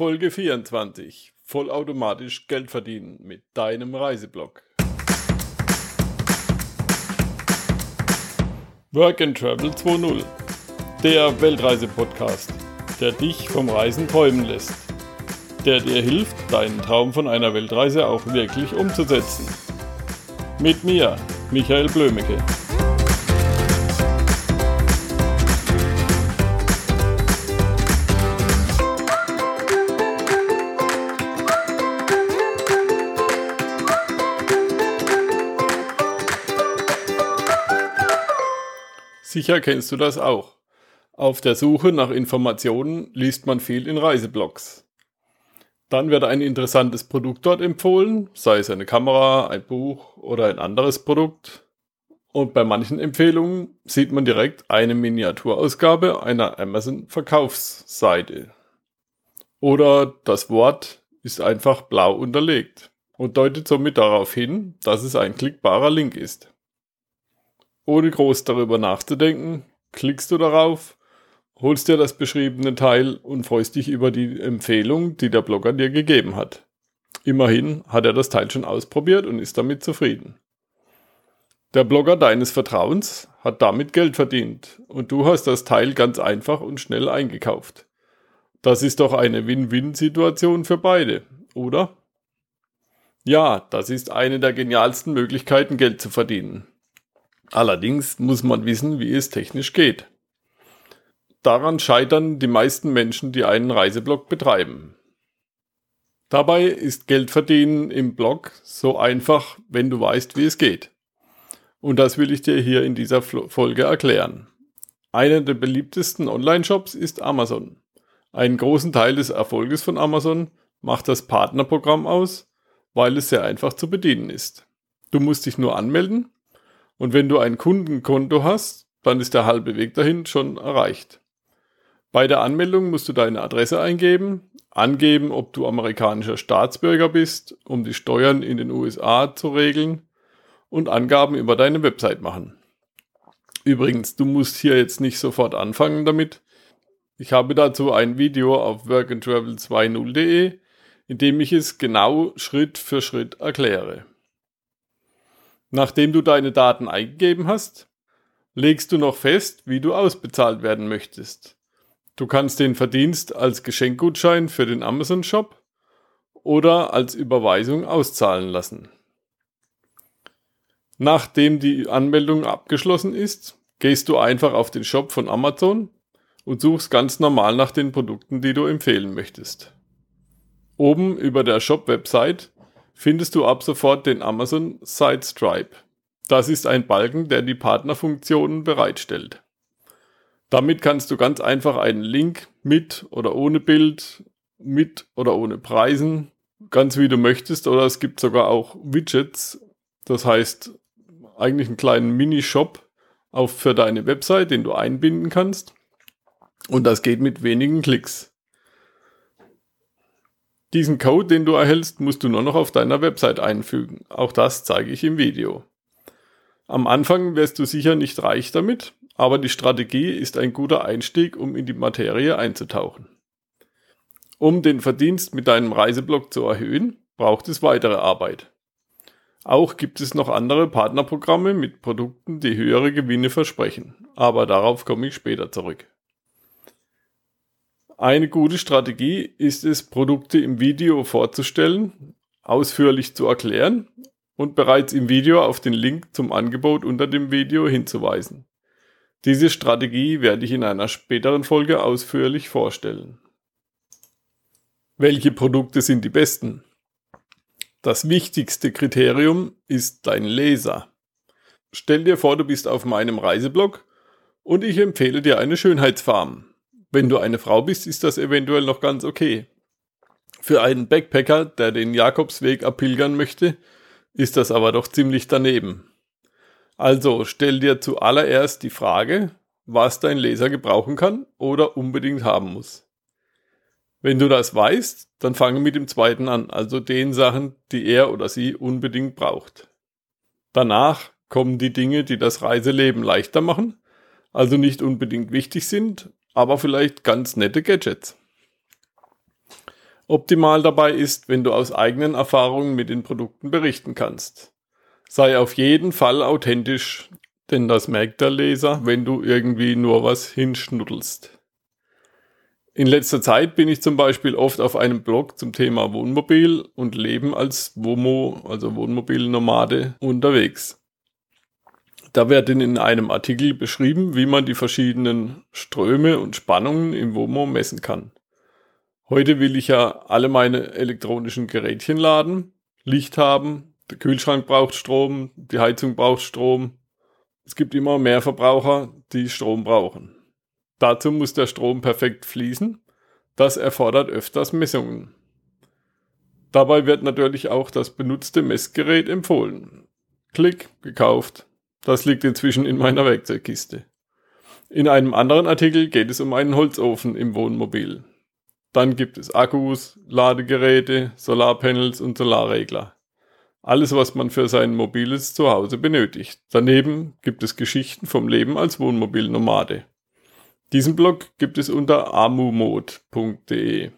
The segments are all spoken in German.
Folge 24. Vollautomatisch Geld verdienen mit deinem Reiseblog. Work and Travel 2.0. Der Weltreise-Podcast, der dich vom Reisen träumen lässt. Der dir hilft, deinen Traum von einer Weltreise auch wirklich umzusetzen. Mit mir, Michael Blömecke. Sicher kennst du das auch. Auf der Suche nach Informationen liest man viel in Reiseblogs. Dann wird ein interessantes Produkt dort empfohlen, sei es eine Kamera, ein Buch oder ein anderes Produkt. Und bei manchen Empfehlungen sieht man direkt eine Miniaturausgabe einer Amazon-Verkaufsseite. Oder das Wort ist einfach blau unterlegt und deutet somit darauf hin, dass es ein klickbarer Link ist. Ohne groß darüber nachzudenken, klickst du darauf, holst dir das beschriebene Teil und freust dich über die Empfehlung, die der Blogger dir gegeben hat. Immerhin hat er das Teil schon ausprobiert und ist damit zufrieden. Der Blogger deines Vertrauens hat damit Geld verdient und du hast das Teil ganz einfach und schnell eingekauft. Das ist doch eine Win-Win-Situation für beide, oder? Ja, das ist eine der genialsten Möglichkeiten, Geld zu verdienen. Allerdings muss man wissen, wie es technisch geht. Daran scheitern die meisten Menschen, die einen Reiseblog betreiben. Dabei ist Geldverdienen im Blog so einfach, wenn du weißt, wie es geht. Und das will ich dir hier in dieser Folge erklären. Einer der beliebtesten Online-Shops ist Amazon. Einen großen Teil des Erfolges von Amazon macht das Partnerprogramm aus, weil es sehr einfach zu bedienen ist. Du musst dich nur anmelden und wenn du ein Kundenkonto hast, dann ist der halbe Weg dahin schon erreicht. Bei der Anmeldung musst du deine Adresse eingeben, angeben, ob du amerikanischer Staatsbürger bist, um die Steuern in den USA zu regeln und Angaben über deine Website machen. Übrigens, du musst hier jetzt nicht sofort anfangen damit. Ich habe dazu ein Video auf workandtravel20.de, in dem ich es genau Schritt für Schritt erkläre. Nachdem du deine Daten eingegeben hast, legst du noch fest, wie du ausbezahlt werden möchtest. Du kannst den Verdienst als Geschenkgutschein für den Amazon Shop oder als Überweisung auszahlen lassen. Nachdem die Anmeldung abgeschlossen ist, gehst du einfach auf den Shop von Amazon und suchst ganz normal nach den Produkten, die du empfehlen möchtest. Oben über der Shop-Website findest du ab sofort den Amazon Site Stripe. Das ist ein Balken, der die Partnerfunktionen bereitstellt. Damit kannst du ganz einfach einen Link mit oder ohne Bild, mit oder ohne Preisen, ganz wie du möchtest, oder es gibt sogar auch Widgets, das heißt eigentlich einen kleinen Mini-Shop auf für deine Website, den du einbinden kannst. Und das geht mit wenigen Klicks. Diesen Code, den du erhältst, musst du nur noch auf deiner Website einfügen. Auch das zeige ich im Video. Am Anfang wirst du sicher nicht reich damit, aber die Strategie ist ein guter Einstieg, um in die Materie einzutauchen. Um den Verdienst mit deinem Reiseblog zu erhöhen, braucht es weitere Arbeit. Auch gibt es noch andere Partnerprogramme mit Produkten, die höhere Gewinne versprechen, aber darauf komme ich später zurück. Eine gute Strategie ist es, Produkte im Video vorzustellen, ausführlich zu erklären und bereits im Video auf den Link zum Angebot unter dem Video hinzuweisen. Diese Strategie werde ich in einer späteren Folge ausführlich vorstellen. Welche Produkte sind die besten? Das wichtigste Kriterium ist dein Leser. Stell dir vor, du bist auf meinem Reiseblog und ich empfehle dir eine Schönheitsfarm. Wenn du eine Frau bist, ist das eventuell noch ganz okay. Für einen Backpacker, der den Jakobsweg abpilgern möchte, ist das aber doch ziemlich daneben. Also stell dir zuallererst die Frage, was dein Leser gebrauchen kann oder unbedingt haben muss. Wenn du das weißt, dann fange mit dem zweiten an, also den Sachen, die er oder sie unbedingt braucht. Danach kommen die Dinge, die das Reiseleben leichter machen, also nicht unbedingt wichtig sind, aber vielleicht ganz nette Gadgets. Optimal dabei ist, wenn du aus eigenen Erfahrungen mit den Produkten berichten kannst. Sei auf jeden Fall authentisch, denn das merkt der Leser, wenn du irgendwie nur was hinschnuddelst. In letzter Zeit bin ich zum Beispiel oft auf einem Blog zum Thema Wohnmobil und Leben als WOMO, also Wohnmobilnomade, unterwegs. Da wird in einem Artikel beschrieben, wie man die verschiedenen Ströme und Spannungen im WOMO messen kann. Heute will ich ja alle meine elektronischen Gerätchen laden, Licht haben, der Kühlschrank braucht Strom, die Heizung braucht Strom. Es gibt immer mehr Verbraucher, die Strom brauchen. Dazu muss der Strom perfekt fließen. Das erfordert öfters Messungen. Dabei wird natürlich auch das benutzte Messgerät empfohlen. Klick, gekauft. Das liegt inzwischen in meiner Werkzeugkiste. In einem anderen Artikel geht es um einen Holzofen im Wohnmobil. Dann gibt es Akkus, Ladegeräte, Solarpanels und Solarregler. Alles, was man für sein mobiles Zuhause benötigt. Daneben gibt es Geschichten vom Leben als Wohnmobilnomade. Diesen Blog gibt es unter amumod.de.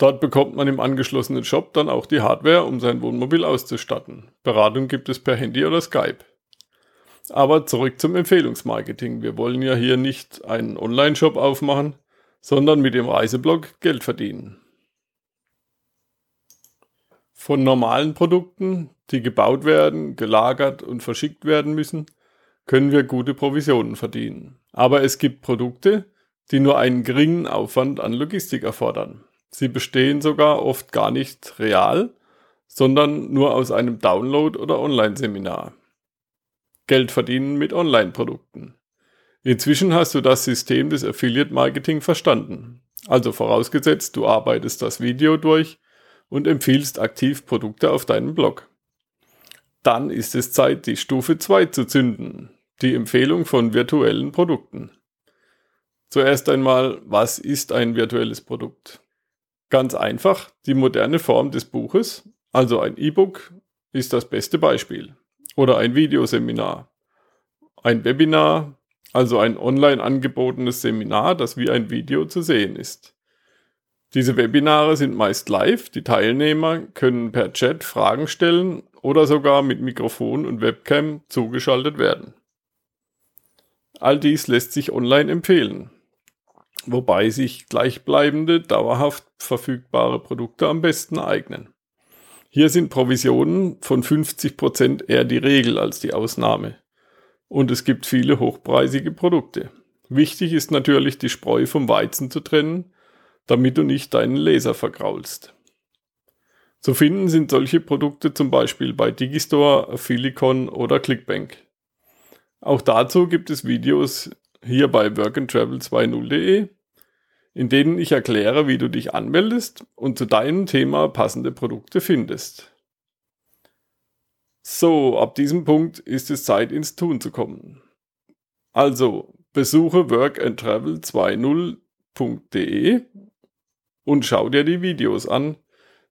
Dort bekommt man im angeschlossenen Shop dann auch die Hardware, um sein Wohnmobil auszustatten. Beratung gibt es per Handy oder Skype. Aber zurück zum Empfehlungsmarketing. Wir wollen ja hier nicht einen Online-Shop aufmachen, sondern mit dem Reiseblog Geld verdienen. Von normalen Produkten, die gebaut werden, gelagert und verschickt werden müssen, können wir gute Provisionen verdienen. Aber es gibt Produkte, die nur einen geringen Aufwand an Logistik erfordern. Sie bestehen sogar oft gar nicht real, sondern nur aus einem Download oder Online-Seminar. Geld verdienen mit Online-Produkten. Inzwischen hast du das System des Affiliate Marketing verstanden. Also vorausgesetzt, du arbeitest das Video durch und empfiehlst aktiv Produkte auf deinem Blog. Dann ist es Zeit, die Stufe 2 zu zünden, die Empfehlung von virtuellen Produkten. Zuerst einmal, was ist ein virtuelles Produkt? Ganz einfach, die moderne Form des Buches, also ein E-Book, ist das beste Beispiel. Oder ein Videoseminar. Ein Webinar, also ein online angebotenes Seminar, das wie ein Video zu sehen ist. Diese Webinare sind meist live, die Teilnehmer können per Chat Fragen stellen oder sogar mit Mikrofon und Webcam zugeschaltet werden. All dies lässt sich online empfehlen, wobei sich gleichbleibende, dauerhaft verfügbare Produkte am besten eignen. Hier sind Provisionen von 50% eher die Regel als die Ausnahme und es gibt viele hochpreisige Produkte. Wichtig ist natürlich, die Spreu vom Weizen zu trennen, damit du nicht deinen Leser vergraulst. Zu finden sind solche Produkte zum Beispiel bei Digistore, Philicon oder Clickbank. Auch dazu gibt es Videos hier bei workandtravel20.de, in denen ich erkläre, wie du dich anmeldest und zu deinem Thema passende Produkte findest. So, ab diesem Punkt ist es Zeit ins Tun zu kommen. Also, besuche workandtravel20.de und schau dir die Videos an,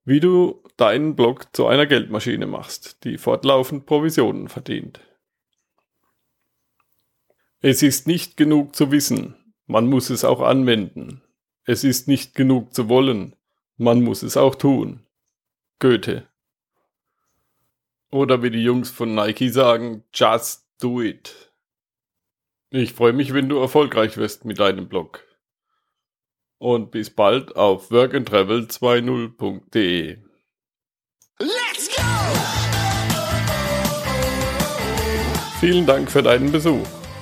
wie du deinen Blog zu einer Geldmaschine machst, die fortlaufend Provisionen verdient. Es ist nicht genug zu wissen, man muss es auch anwenden. Es ist nicht genug zu wollen, man muss es auch tun. Goethe oder wie die Jungs von Nike sagen, just do it. Ich freue mich, wenn du erfolgreich wirst mit deinem Blog. Und bis bald auf workandtravel20.de. Let's go! Vielen Dank für deinen Besuch.